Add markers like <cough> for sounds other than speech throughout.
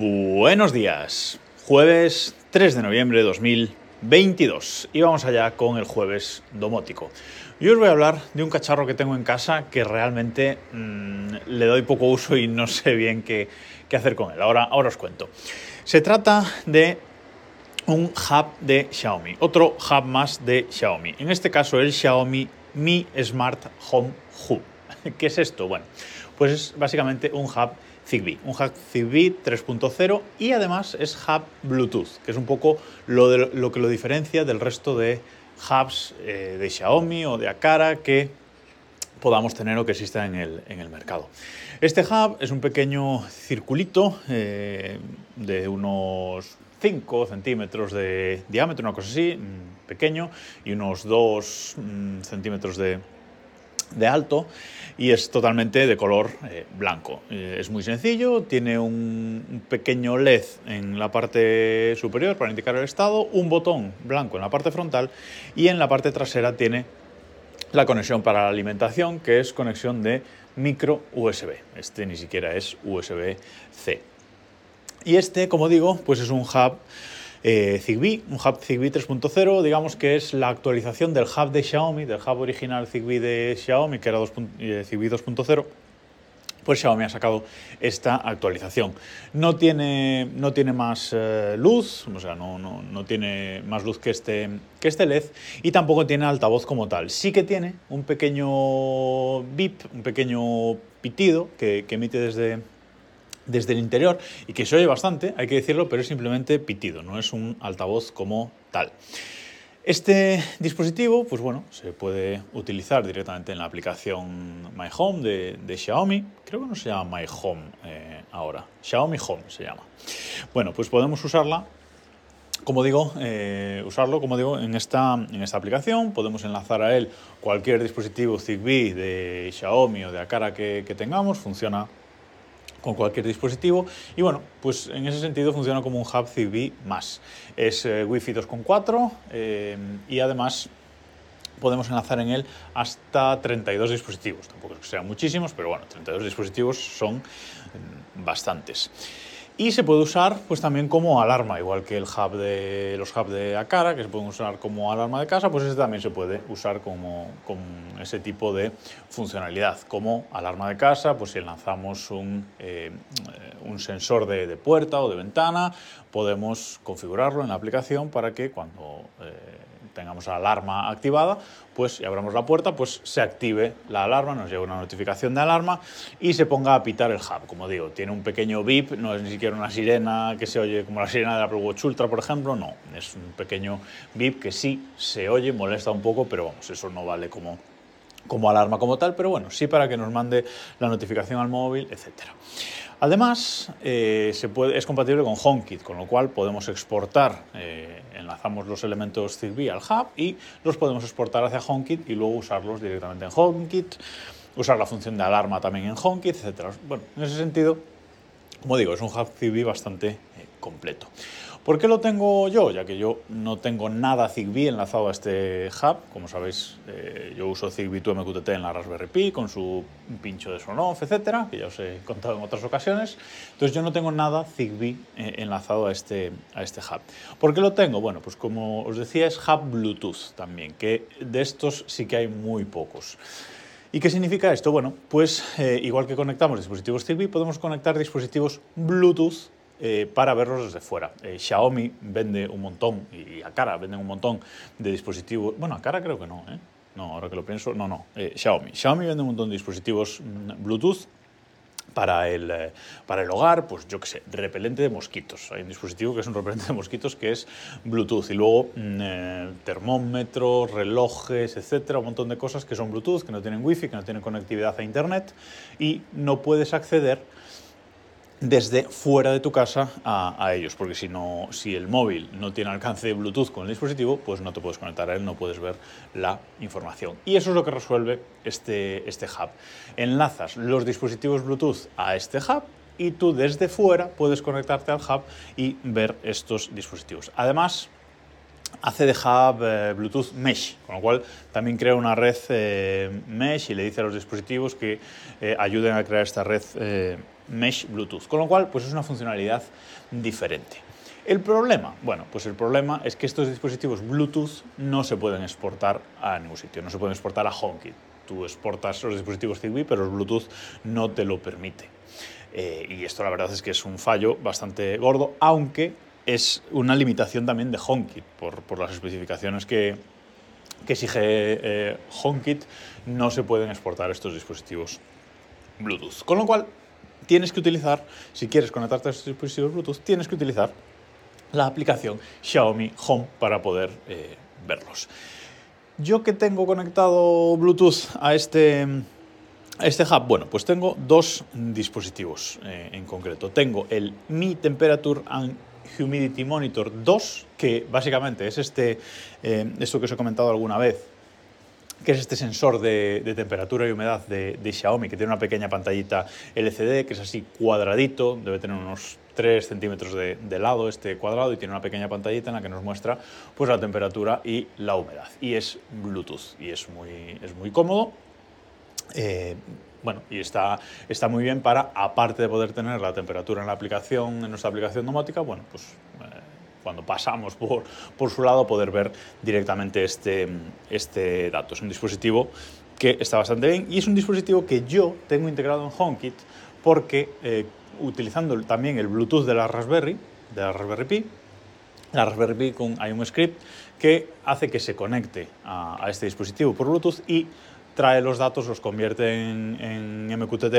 Buenos días, jueves 3 de noviembre de 2022 y vamos allá con el jueves domótico. Yo os voy a hablar de un cacharro que tengo en casa que realmente mmm, le doy poco uso y no sé bien qué, qué hacer con él. Ahora, ahora os cuento. Se trata de un hub de Xiaomi, otro hub más de Xiaomi. En este caso el Xiaomi Mi Smart Home Hub. <laughs> ¿Qué es esto? Bueno, pues es básicamente un hub Zigbee, un hub Zigbee 3.0 y además es hub Bluetooth, que es un poco lo, que lo diferencia del resto de hubs eh, de Xiaomi o de Akara que podamos tener o que existan en el, mercado. Este hub es un pequeño circulito eh, de unos 5 centímetros de diámetro, una cosa así, pequeño, y unos 2 mm, centímetros de, de alto y es totalmente de color eh, blanco. Eh, es muy sencillo, tiene un, pequeño LED en la parte superior para indicar el estado, un botón blanco en la parte frontal y en la parte trasera tiene la conexión para la alimentación que es conexión de micro USB. Este ni siquiera es USB-C. Y este, como digo, pues es un hub eh, Zigbee, un hub Zigbee 3.0, digamos que es la actualización del hub de Xiaomi, del hub original Zigbee de Xiaomi, que era 2, eh, Zigbee 2.0 pues Xiaomi ha sacado esta actualización. No tiene, no tiene más eh, luz, o sea, no, no, no, tiene más luz que este, que este LED y tampoco tiene altavoz como tal. Sí que tiene un pequeño bip, un pequeño pitido que, que emite desde, desde el interior y que se oye bastante, hay que decirlo, pero es simplemente pitido, no es un altavoz como tal. Este dispositivo, pues bueno, se puede utilizar directamente en la aplicación My Home de, Xiaomi. Creo que no se llama My Home eh, ahora, Xiaomi Home se llama. Bueno, pues podemos usarla como digo, eh, usarlo, como digo, en esta, en esta aplicación. Podemos enlazar a él cualquier dispositivo Zigbee de Xiaomi o de Akara que, que tengamos. Funciona con cualquier dispositivo y bueno, pues en ese sentido funciona como un hub más. Es eh, Wi-Fi 2.4 eh, y además podemos enlazar en él hasta 32 dispositivos. Tampoco es que sean muchísimos, pero bueno, 32 dispositivos son mm, bastantes. Y se puede usar pues también como alarma, igual que el hub de, los hubs de Akara, que se pueden usar como alarma de casa, pues ese también se puede usar como, con ese tipo de funcionalidad. Como alarma de casa, pues si lanzamos un, eh, un sensor de, puerta o de ventana, podemos configurarlo en la aplicación para que cuando eh, tengamos la alarma activada, pues y abramos la puerta, pues se active la alarma, nos llega una notificación de alarma y se ponga a pitar el hub. Como digo, tiene un pequeño bip, no es ni siquiera una sirena que se oye como la sirena de Apple Watch Ultra, por ejemplo, no, es un pequeño bip que sí se oye, molesta un poco, pero vamos, eso no vale como como alarma como tal, pero bueno, sí para que nos mande la notificación al móvil, etcétera. Además, eh, es compatible con HomeKit, con lo cual podemos exportar, eh, enlazamos los elementos Zigbee al hub y los podemos exportar hacia HomeKit y luego usarlos directamente en HomeKit, usar la función de alarma también en HomeKit, etc. Bueno, en ese sentido, como digo, es un hub Zigbee bastante eh, completo. ¿Por qué lo tengo yo? Ya que yo no tengo nada Zigbee enlazado a este hub. Como sabéis, eh, yo uso Zigbee 2 MQTT en la Raspberry Pi con su pincho de Sonoff, etcétera, que ya os he contado en otras ocasiones. Entonces yo no tengo nada Zigbee eh, enlazado a este, a este hub. ¿Por qué lo tengo? Bueno, pues como os decía, es hub Bluetooth también, que de estos sí que hay muy pocos. ¿Y qué significa esto? Bueno, pues eh, igual que conectamos dispositivos Zigbee, podemos conectar dispositivos Bluetooth eh, para verlos desde fuera. Eh, Xiaomi vende un montón, y Akara venden un montón de dispositivos. Bueno, Akara creo que no, ¿eh? No, ahora que lo pienso, no, no. Eh, Xiaomi. Xiaomi vende un montón de dispositivos mm, Bluetooth para el, para el hogar, pues yo qué sé, repelente de mosquitos. Hay un dispositivo que es un repelente de mosquitos que es Bluetooth y luego mm, eh, termómetros, relojes, etcétera, un montón de cosas que son Bluetooth, que no tienen wifi, que no tienen conectividad a internet y no puedes acceder desde fuera de tu casa a, ellos, porque si, no, si el móvil no tiene alcance de Bluetooth con el dispositivo, pues no te puedes conectar a él, no puedes ver la información. Y eso es lo que resuelve este, este hub. Enlazas los dispositivos Bluetooth a este hub y tú desde fuera puedes conectarte al hub y ver estos dispositivos. Además, hace de hub eh, Bluetooth Mesh, con lo cual también crea una red eh, Mesh y le dice a los dispositivos que eh, ayuden a crear esta red Mesh Bluetooth, con lo cual pues es una funcionalidad diferente. El problema, bueno, pues el problema es que estos dispositivos Bluetooth no se pueden exportar a ningún sitio, no se pueden exportar a HomeKit. Tú exportas los dispositivos Zigbee, pero el Bluetooth no te lo permite. y esto la verdad es que es un fallo bastante gordo, aunque es una limitación también de HomeKit, por, las especificaciones que, que exige eh, HomeKit, no se pueden exportar estos dispositivos Bluetooth. Con lo cual, tienes que utilizar, si quieres conectarte a estos dispositivos Bluetooth, tienes que utilizar la aplicación Xiaomi Home para poder eh, verlos. Yo que tengo conectado Bluetooth a este, a este hub, bueno, pues tengo dos dispositivos eh, en concreto. Tengo el Mi Temperature and Humidity Monitor 2, que básicamente es este, eh, esto que os he comentado alguna vez, que es este sensor de, temperatura y humedad de, Xiaomi, que tiene una pequeña pantallita LCD, que es así cuadradito, debe tener unos 3 centímetros de, lado este cuadrado y tiene una pequeña pantallita en la que nos muestra pues, la temperatura y la humedad. Y es Bluetooth y es muy, es muy cómodo. Eh, bueno, y está, está muy bien para, aparte de poder tener la temperatura en la aplicación, en nuestra aplicación domótica, bueno, pues eh, cuando pasamos por, por, su lado poder ver directamente este, este dato. Es un dispositivo que está bastante bien y es un dispositivo que yo tengo integrado en HomeKit porque eh, utilizando también el Bluetooth de la Raspberry, de la Raspberry Pi, la Raspberry Pi con, hay un script que hace que se conecte a, a este dispositivo por Bluetooth y trae los datos, los convierte en, MQTT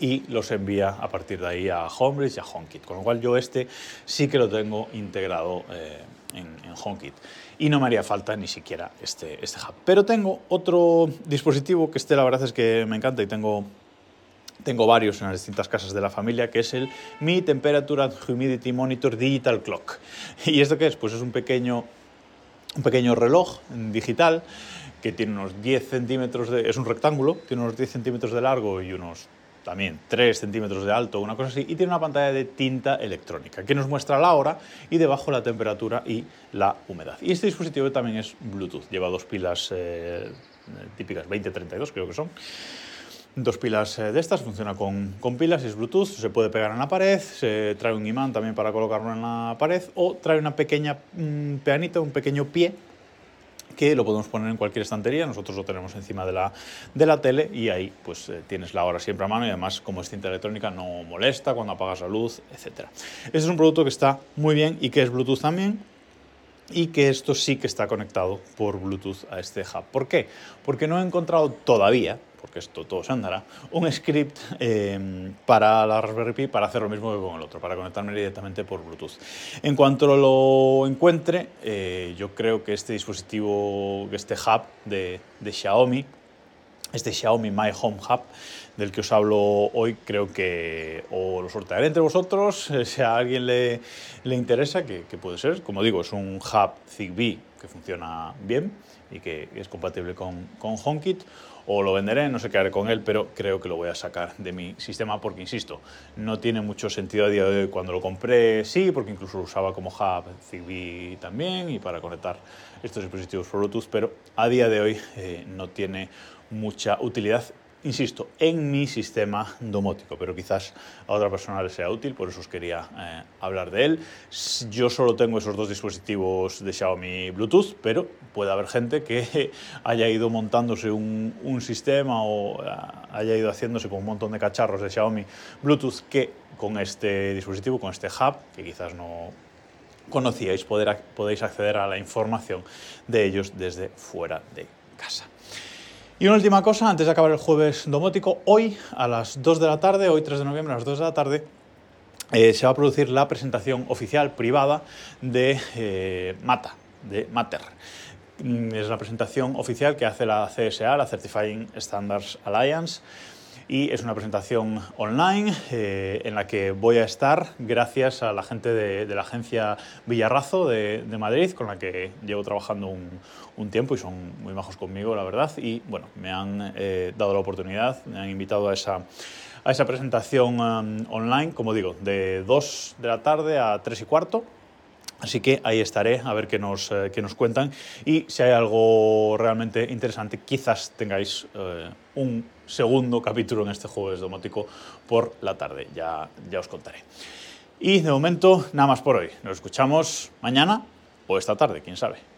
y los envía a partir de ahí a Homebridge y a HomeKit. Con lo cual yo este sí que lo tengo integrado eh, en, HomeKit y no me haría falta ni siquiera este, este hub. Pero tengo otro dispositivo que este la verdad es que me encanta y tengo, tengo varios en las distintas casas de la familia, que es el Mi Temperature and Humidity Monitor Digital Clock. <laughs> ¿Y esto qué es? Pues es un pequeño, un pequeño reloj digital que tiene unos 10 centímetros de... es un rectángulo, tiene unos 10 centímetros de largo y unos también 3 centímetros de alto, una cosa así, y tiene una pantalla de tinta electrónica que nos muestra la hora y debajo la temperatura y la humedad. Y este dispositivo también es Bluetooth, lleva dos pilas eh, típicas 2032 creo que son. Dos pilas eh, de estas, funciona con, con, pilas, es Bluetooth, se puede pegar en la pared, se trae un imán también para colocarlo en la pared o trae una pequeña mm, peanita, un pequeño pie que lo podemos poner en cualquier estantería, nosotros lo tenemos encima de la, de la tele y ahí pues eh, tienes la hora siempre a mano y además como es cinta electrónica no molesta cuando apagas la luz, etc. Este es un producto que está muy bien y que es Bluetooth también y que esto sí que está conectado por Bluetooth a este hub. ¿Por qué? Porque no he encontrado todavía, porque esto todo se andará, un script eh, para la Raspberry Pi para hacer lo mismo que con el otro, para conectarme directamente por Bluetooth. En cuanto lo encuentre, eh, yo creo que este dispositivo, este hub de, de Xiaomi, este Xiaomi My Home Hub del que os hablo hoy, creo que o lo sortearé entre vosotros, <laughs> si a alguien le, le interesa, que, que, puede ser. Como digo, es un hub Zigbee que funciona bien y que es compatible con, con HomeKit o lo venderé, no sé qué haré con él, pero creo que lo voy a sacar de mi sistema porque, insisto, no tiene mucho sentido a día de hoy. Cuando lo compré, sí, porque incluso lo usaba como hub Zigbee también y para conectar estos dispositivos Bluetooth, pero a día de hoy eh, no tiene mucha utilidad insisto, en mi sistema domótico, pero quizás a otra persona le sea útil, por eso os quería eh, hablar de él. Yo solo tengo esos dos dispositivos de Xiaomi Bluetooth, pero puede haber gente que <laughs> haya ido montándose un, un sistema o eh, haya ido haciéndose con un montón de cacharros de Xiaomi Bluetooth que con este dispositivo, con este hub, que quizás no conocíais, poder, podéis acceder a la información de ellos desde fuera de casa. Y una última cosa, antes de acabar el jueves domótico, hoy a las 2 de la tarde, hoy 3 de noviembre a las 2 de la tarde, eh, se va a producir la presentación oficial privada de eh, MATA, de Matter. Mm, es la presentación oficial que hace la CSA, la Certifying Standards Alliance, y es una presentación online eh, en la que voy a estar gracias a la gente de, la agencia Villarrazo de, Madrid, con la que llevo trabajando un, tiempo y son muy majos conmigo, la verdad, y bueno, me han eh, dado la oportunidad, me han invitado a esa, a esa presentación um, online, como digo, de 2 de la tarde a 3 y cuarto Así que ahí estaré a ver qué nos, eh, qué nos cuentan y si hay algo realmente interesante, quizás tengáis eh, un segundo capítulo en este jueves domótico por la tarde, ya, ya os contaré. Y de momento, nada más por hoy. Nos escuchamos mañana o esta tarde, quién sabe.